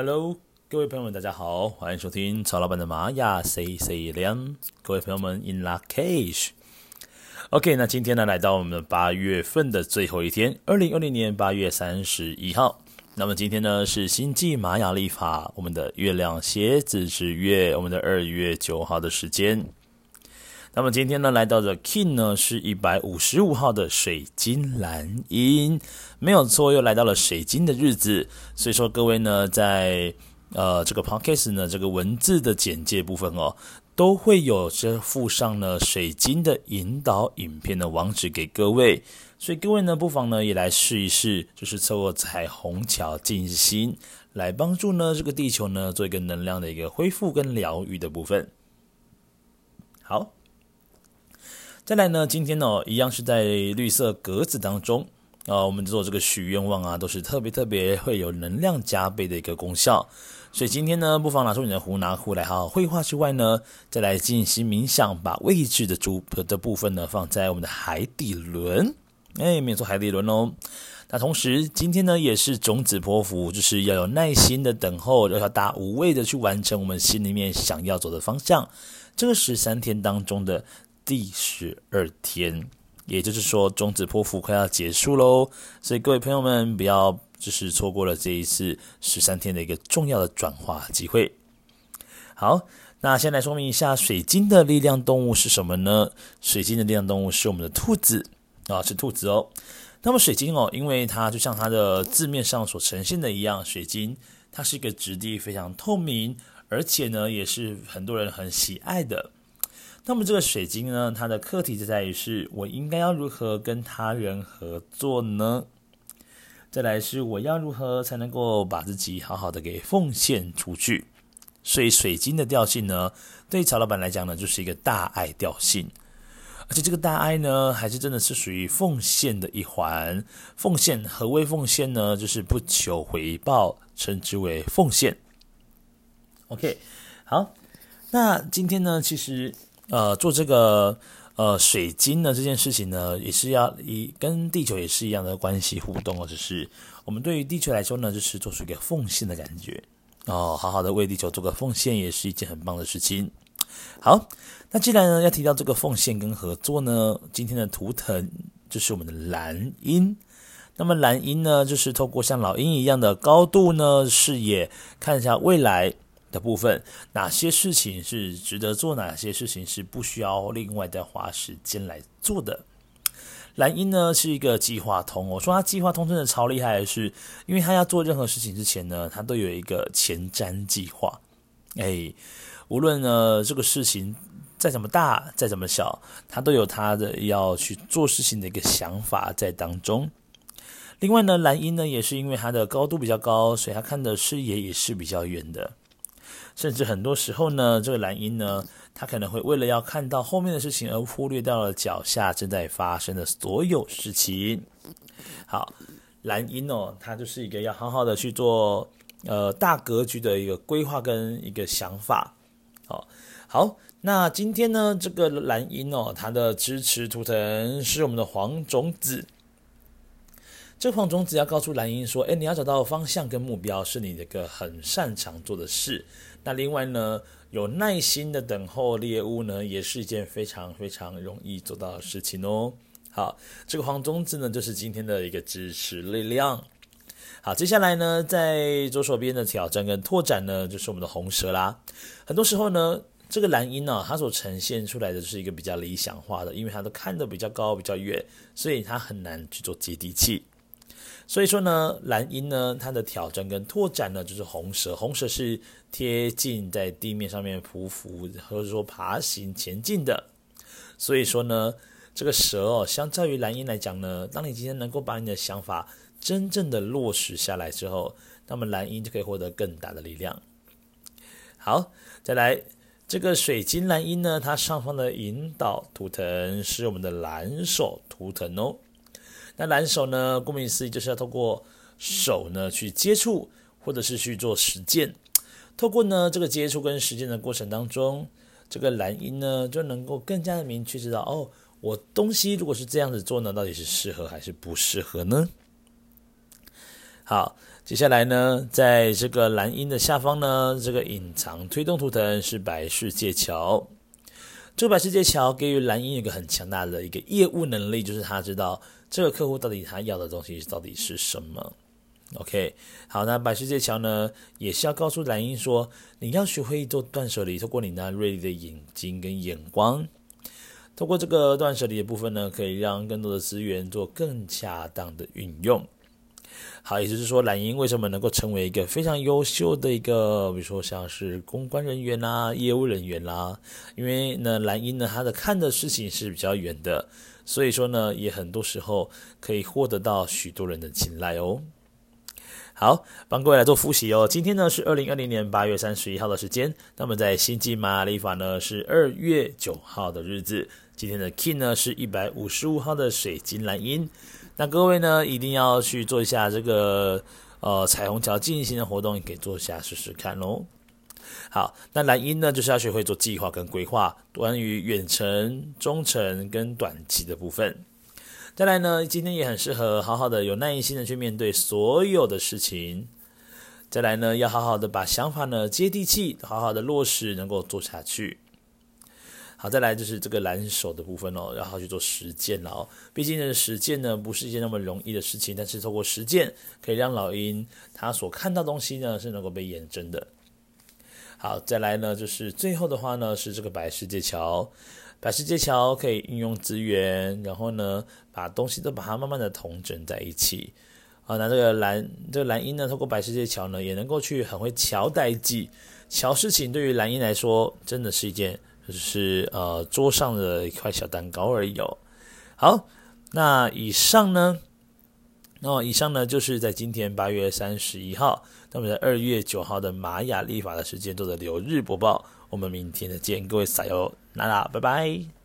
Hello，各位朋友们，大家好，欢迎收听曹老板的玛雅 C C 亮。各位朋友们，In lak'ech。OK，那今天呢，来到我们八月份的最后一天，二零二零年八月三十一号。那么今天呢，是星际玛雅历法，我们的月亮蝎子之月，我们的二月九号的时间。那么今天呢，来到的 King 呢，是一百五十五号的水晶蓝鹰，没有错，又来到了水晶的日子。所以说，各位呢，在呃这个 Podcast 呢，这个文字的简介部分哦，都会有这附上呢水晶的引导影片的网址给各位。所以各位呢，不妨呢也来试一试，就是透过彩虹桥静心，来帮助呢这个地球呢做一个能量的一个恢复跟疗愈的部分。好。再来呢，今天呢、一样是在绿色格子当中啊、呃，我们做这个许愿望啊，都是特别特别会有能量加倍的一个功效。所以今天呢，不妨拿出你的胡拿壶来好好绘画之外呢，再来进行冥想，把位置的主的部分呢放在我们的海底轮，哎，没错，海底轮哦。那同时今天呢，也是种子波符，就是要有耐心的等候，要大无畏的去完成我们心里面想要走的方向。这个十三天当中的。第十二天，也就是说，中子剖腹快要结束喽，所以各位朋友们不要就是错过了这一次十三天的一个重要的转化机会。好，那先来说明一下，水晶的力量动物是什么呢？水晶的力量动物是我们的兔子啊，是兔子哦。那么水晶哦，因为它就像它的字面上所呈现的一样，水晶它是一个质地非常透明，而且呢，也是很多人很喜爱的。那么这个水晶呢，它的课题就在于是我应该要如何跟他人合作呢？再来是我要如何才能够把自己好好的给奉献出去？所以水晶的调性呢，对曹老板来讲呢，就是一个大爱调性，而且这个大爱呢，还是真的是属于奉献的一环。奉献，何谓奉献呢？就是不求回报，称之为奉献。OK，好，那今天呢，其实。呃，做这个呃水晶呢这件事情呢，也是要以跟地球也是一样的关系互动哦。就是我们对于地球来说呢，就是做出一个奉献的感觉哦，好好的为地球做个奉献，也是一件很棒的事情。好，那既然呢要提到这个奉献跟合作呢，今天的图腾就是我们的蓝鹰。那么蓝鹰呢，就是透过像老鹰一样的高度呢视野，看一下未来。的部分，哪些事情是值得做，哪些事情是不需要另外再花时间来做的？蓝鹰呢是一个计划通，我说他计划通真的超厉害是，因为他要做任何事情之前呢，他都有一个前瞻计划。哎，无论呢这个事情再怎么大，再怎么小，他都有他的要去做事情的一个想法在当中。另外呢，蓝鹰呢也是因为它的高度比较高，所以他看的视野也是比较远的。甚至很多时候呢，这个蓝鹰呢，它可能会为了要看到后面的事情，而忽略掉了脚下正在发生的所有事情。好，蓝鹰哦，它就是一个要好好的去做呃大格局的一个规划跟一个想法。好，好，那今天呢，这个蓝鹰哦，它的支持图腾是我们的黄种子。这黄中子要告诉蓝鹰说：“哎，你要找到方向跟目标，是你这个很擅长做的事。”那另外呢，有耐心的等候猎物呢，也是一件非常非常容易做到的事情哦。好，这个黄种子呢，就是今天的一个支持力量。好，接下来呢，在左手边的挑战跟拓展呢，就是我们的红蛇啦。很多时候呢，这个蓝鹰呢，它所呈现出来的是一个比较理想化的，因为它都看得比较高、比较远，所以它很难去做接地气。所以说呢，蓝鹰呢，它的挑战跟拓展呢，就是红蛇。红蛇是贴近在地面上面匍匐，或者说爬行前进的。所以说呢，这个蛇哦，相较于蓝鹰来讲呢，当你今天能够把你的想法真正的落实下来之后，那么蓝鹰就可以获得更大的力量。好，再来这个水晶蓝鹰呢，它上方的引导图腾是我们的蓝手图腾哦。那蓝手呢？顾名思义，就是要透过手呢去接触，或者是去做实践。透过呢这个接触跟实践的过程当中，这个蓝鹰呢就能够更加的明确知道，哦，我东西如果是这样子做呢，到底是适合还是不适合呢？好，接下来呢，在这个蓝鹰的下方呢，这个隐藏推动图腾是白世界桥。这个白世界桥给予蓝鹰一个很强大的一个业务能力，就是他知道这个客户到底他要的东西到底是什么。OK，好，那白世界桥呢，也是要告诉蓝鹰说，你要学会做断舍离，透过你那锐利的眼睛跟眼光，透过这个断舍离的部分呢，可以让更多的资源做更恰当的运用。好，也就是说，蓝鹰为什么能够成为一个非常优秀的一个，比如说像是公关人员啦、业务人员啦，因为呢，蓝鹰呢，他的看的事情是比较远的，所以说呢，也很多时候可以获得到许多人的青睐哦。好，帮各位来做复习哦。今天呢是二零二零年八月三十一号的时间，那么在星际玛利法呢是二月九号的日子，今天的 Kin 呢是一百五十五号的水晶蓝鹰。那各位呢，一定要去做一下这个呃彩虹桥进行的活动，也可以做一下试试看喽。好，那蓝鹰呢，就是要学会做计划跟规划，关于远程、中程跟短期的部分。再来呢，今天也很适合好好的有耐心的去面对所有的事情。再来呢，要好好的把想法呢接地气，好好的落实，能够做下去。好，再来就是这个蓝手的部分哦，然后去做实践了哦。毕竟呢，实践呢不是一件那么容易的事情，但是透过实践，可以让老鹰他所看到东西呢是能够被验证的。好，再来呢就是最后的话呢是这个白世界桥，白世界桥可以运用资源，然后呢把东西都把它慢慢的统整在一起。好，那这个蓝这个蓝鹰呢，透过白世界桥呢，也能够去很会桥代际，桥事情对于蓝鹰来说真的是一件。就是呃桌上的一块小蛋糕而已哦。好，那以上呢，那么以上呢就是在今天八月三十一号，那么在二月九号的玛雅历法的时间做的流日播报。我们明天再见，各位撒友，娜娜，拜拜。